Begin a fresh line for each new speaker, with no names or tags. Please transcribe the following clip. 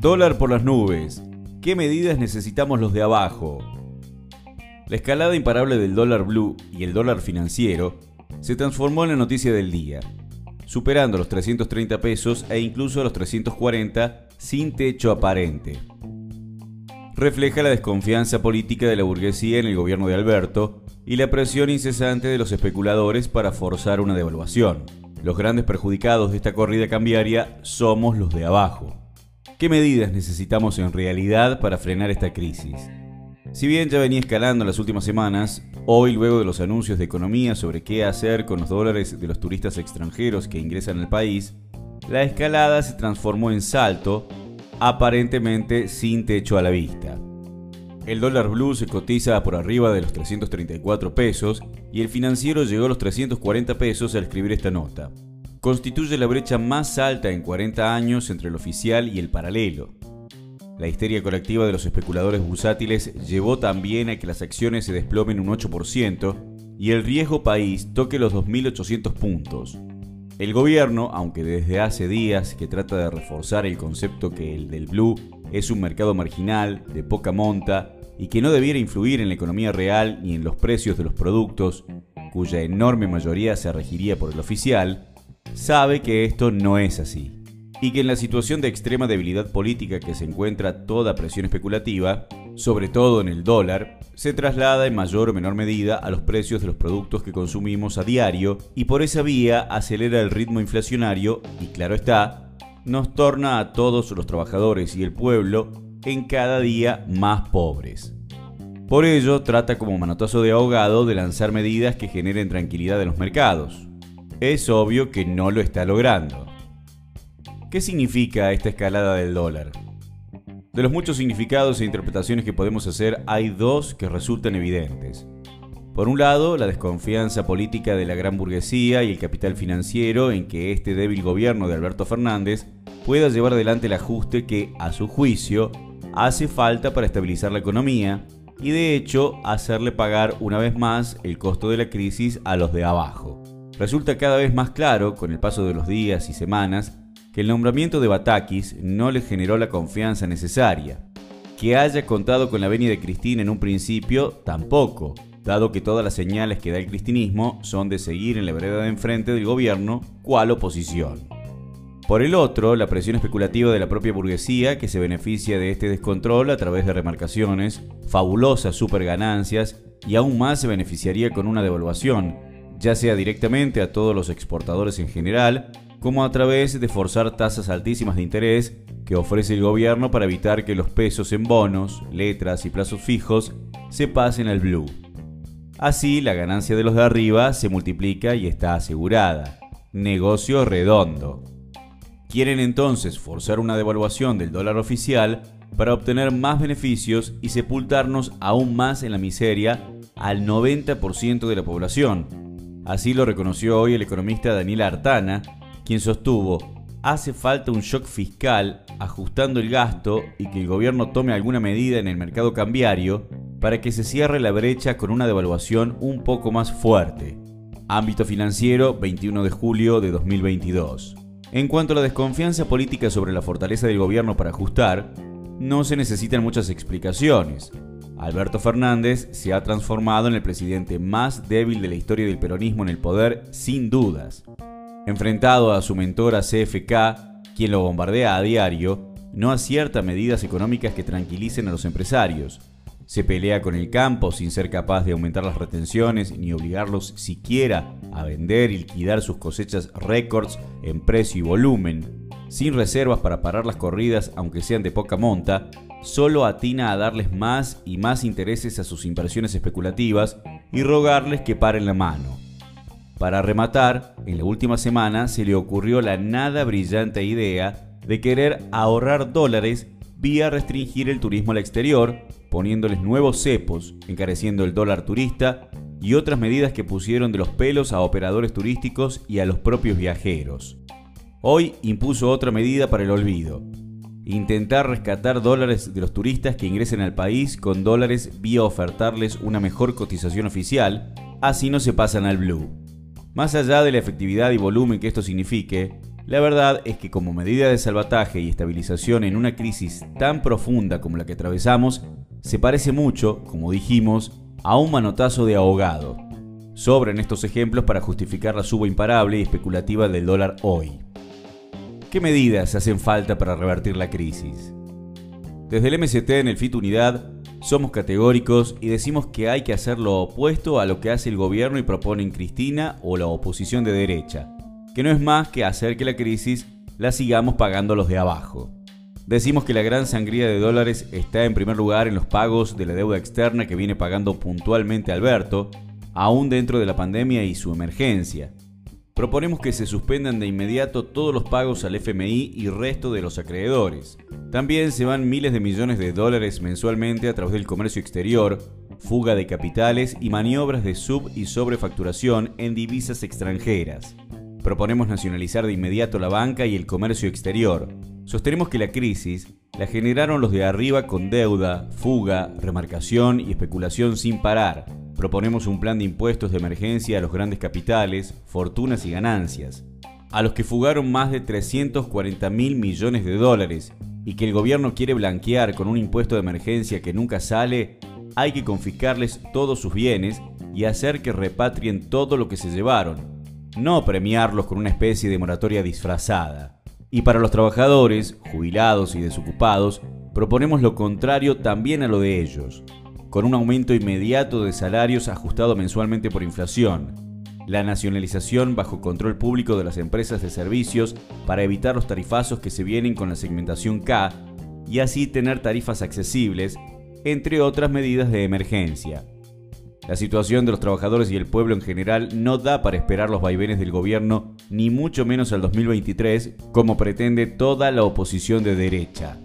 Dólar por las nubes. ¿Qué medidas necesitamos los de abajo? La escalada imparable del dólar blue y el dólar financiero se transformó en la noticia del día, superando los 330 pesos e incluso los 340 sin techo aparente. Refleja la desconfianza política de la burguesía en el gobierno de Alberto y la presión incesante de los especuladores para forzar una devaluación. Los grandes perjudicados de esta corrida cambiaria somos los de abajo. ¿Qué medidas necesitamos en realidad para frenar esta crisis? Si bien ya venía escalando las últimas semanas, hoy luego de los anuncios de economía sobre qué hacer con los dólares de los turistas extranjeros que ingresan al país, la escalada se transformó en salto, aparentemente sin techo a la vista. El dólar blue se cotiza por arriba de los 334 pesos y el financiero llegó a los 340 pesos al escribir esta nota constituye la brecha más alta en 40 años entre el oficial y el paralelo. La histeria colectiva de los especuladores bursátiles llevó también a que las acciones se desplomen un 8% y el riesgo país toque los 2.800 puntos. El gobierno, aunque desde hace días que trata de reforzar el concepto que el del blue es un mercado marginal, de poca monta, y que no debiera influir en la economía real ni en los precios de los productos, cuya enorme mayoría se regiría por el oficial, sabe que esto no es así y que en la situación de extrema debilidad política que se encuentra toda presión especulativa, sobre todo en el dólar, se traslada en mayor o menor medida a los precios de los productos que consumimos a diario y por esa vía acelera el ritmo inflacionario y claro está, nos torna a todos los trabajadores y el pueblo en cada día más pobres. Por ello, trata como manotazo de ahogado de lanzar medidas que generen tranquilidad en los mercados, es obvio que no lo está logrando. ¿Qué significa esta escalada del dólar? De los muchos significados e interpretaciones que podemos hacer, hay dos que resultan evidentes. Por un lado, la desconfianza política de la gran burguesía y el capital financiero en que este débil gobierno de Alberto Fernández pueda llevar adelante el ajuste que, a su juicio, hace falta para estabilizar la economía y de hecho hacerle pagar una vez más el costo de la crisis a los de abajo. Resulta cada vez más claro, con el paso de los días y semanas, que el nombramiento de Batakis no le generó la confianza necesaria. Que haya contado con la venia de Cristina en un principio, tampoco, dado que todas las señales que da el cristinismo son de seguir en la vereda de enfrente del gobierno, cual oposición. Por el otro, la presión especulativa de la propia burguesía, que se beneficia de este descontrol a través de remarcaciones, fabulosas superganancias, y aún más se beneficiaría con una devaluación, ya sea directamente a todos los exportadores en general, como a través de forzar tasas altísimas de interés que ofrece el gobierno para evitar que los pesos en bonos, letras y plazos fijos se pasen al blue. Así, la ganancia de los de arriba se multiplica y está asegurada. Negocio redondo. Quieren entonces forzar una devaluación del dólar oficial para obtener más beneficios y sepultarnos aún más en la miseria al 90% de la población, Así lo reconoció hoy el economista Daniel Artana, quien sostuvo, hace falta un shock fiscal ajustando el gasto y que el gobierno tome alguna medida en el mercado cambiario para que se cierre la brecha con una devaluación un poco más fuerte. Ámbito financiero, 21 de julio de 2022. En cuanto a la desconfianza política sobre la fortaleza del gobierno para ajustar, no se necesitan muchas explicaciones. Alberto Fernández se ha transformado en el presidente más débil de la historia del peronismo en el poder, sin dudas. Enfrentado a su mentora CFK, quien lo bombardea a diario, no acierta medidas económicas que tranquilicen a los empresarios. Se pelea con el campo sin ser capaz de aumentar las retenciones ni obligarlos siquiera a vender y liquidar sus cosechas récords en precio y volumen. Sin reservas para parar las corridas aunque sean de poca monta, solo atina a darles más y más intereses a sus inversiones especulativas y rogarles que paren la mano. Para rematar, en la última semana se le ocurrió la nada brillante idea de querer ahorrar dólares vía restringir el turismo al exterior, poniéndoles nuevos cepos, encareciendo el dólar turista y otras medidas que pusieron de los pelos a operadores turísticos y a los propios viajeros. Hoy impuso otra medida para el olvido, intentar rescatar dólares de los turistas que ingresen al país con dólares vía ofertarles una mejor cotización oficial, así no se pasan al blue. Más allá de la efectividad y volumen que esto signifique, La verdad es que como medida de salvataje y estabilización en una crisis tan profunda como la que atravesamos, se parece mucho, como dijimos, a un manotazo de ahogado. Sobran estos ejemplos para justificar la suba imparable y especulativa del dólar hoy. ¿Qué medidas hacen falta para revertir la crisis? Desde el MST en el FIT Unidad somos categóricos y decimos que hay que hacer lo opuesto a lo que hace el gobierno y proponen Cristina o la oposición de derecha, que no es más que hacer que la crisis la sigamos pagando los de abajo. Decimos que la gran sangría de dólares está en primer lugar en los pagos de la deuda externa que viene pagando puntualmente Alberto, aún dentro de la pandemia y su emergencia. Proponemos que se suspendan de inmediato todos los pagos al FMI y resto de los acreedores. También se van miles de millones de dólares mensualmente a través del comercio exterior, fuga de capitales y maniobras de sub y sobrefacturación en divisas extranjeras. Proponemos nacionalizar de inmediato la banca y el comercio exterior. Sostenemos que la crisis la generaron los de arriba con deuda, fuga, remarcación y especulación sin parar. Proponemos un plan de impuestos de emergencia a los grandes capitales, fortunas y ganancias, a los que fugaron más de 340 mil millones de dólares y que el gobierno quiere blanquear con un impuesto de emergencia que nunca sale, hay que confiscarles todos sus bienes y hacer que repatrien todo lo que se llevaron, no premiarlos con una especie de moratoria disfrazada. Y para los trabajadores, jubilados y desocupados, proponemos lo contrario también a lo de ellos, con un aumento inmediato de salarios ajustado mensualmente por inflación, la nacionalización bajo control público de las empresas de servicios para evitar los tarifazos que se vienen con la segmentación K y así tener tarifas accesibles, entre otras medidas de emergencia. La situación de los trabajadores y el pueblo en general no da para esperar los vaivenes del gobierno, ni mucho menos al 2023, como pretende toda la oposición de derecha.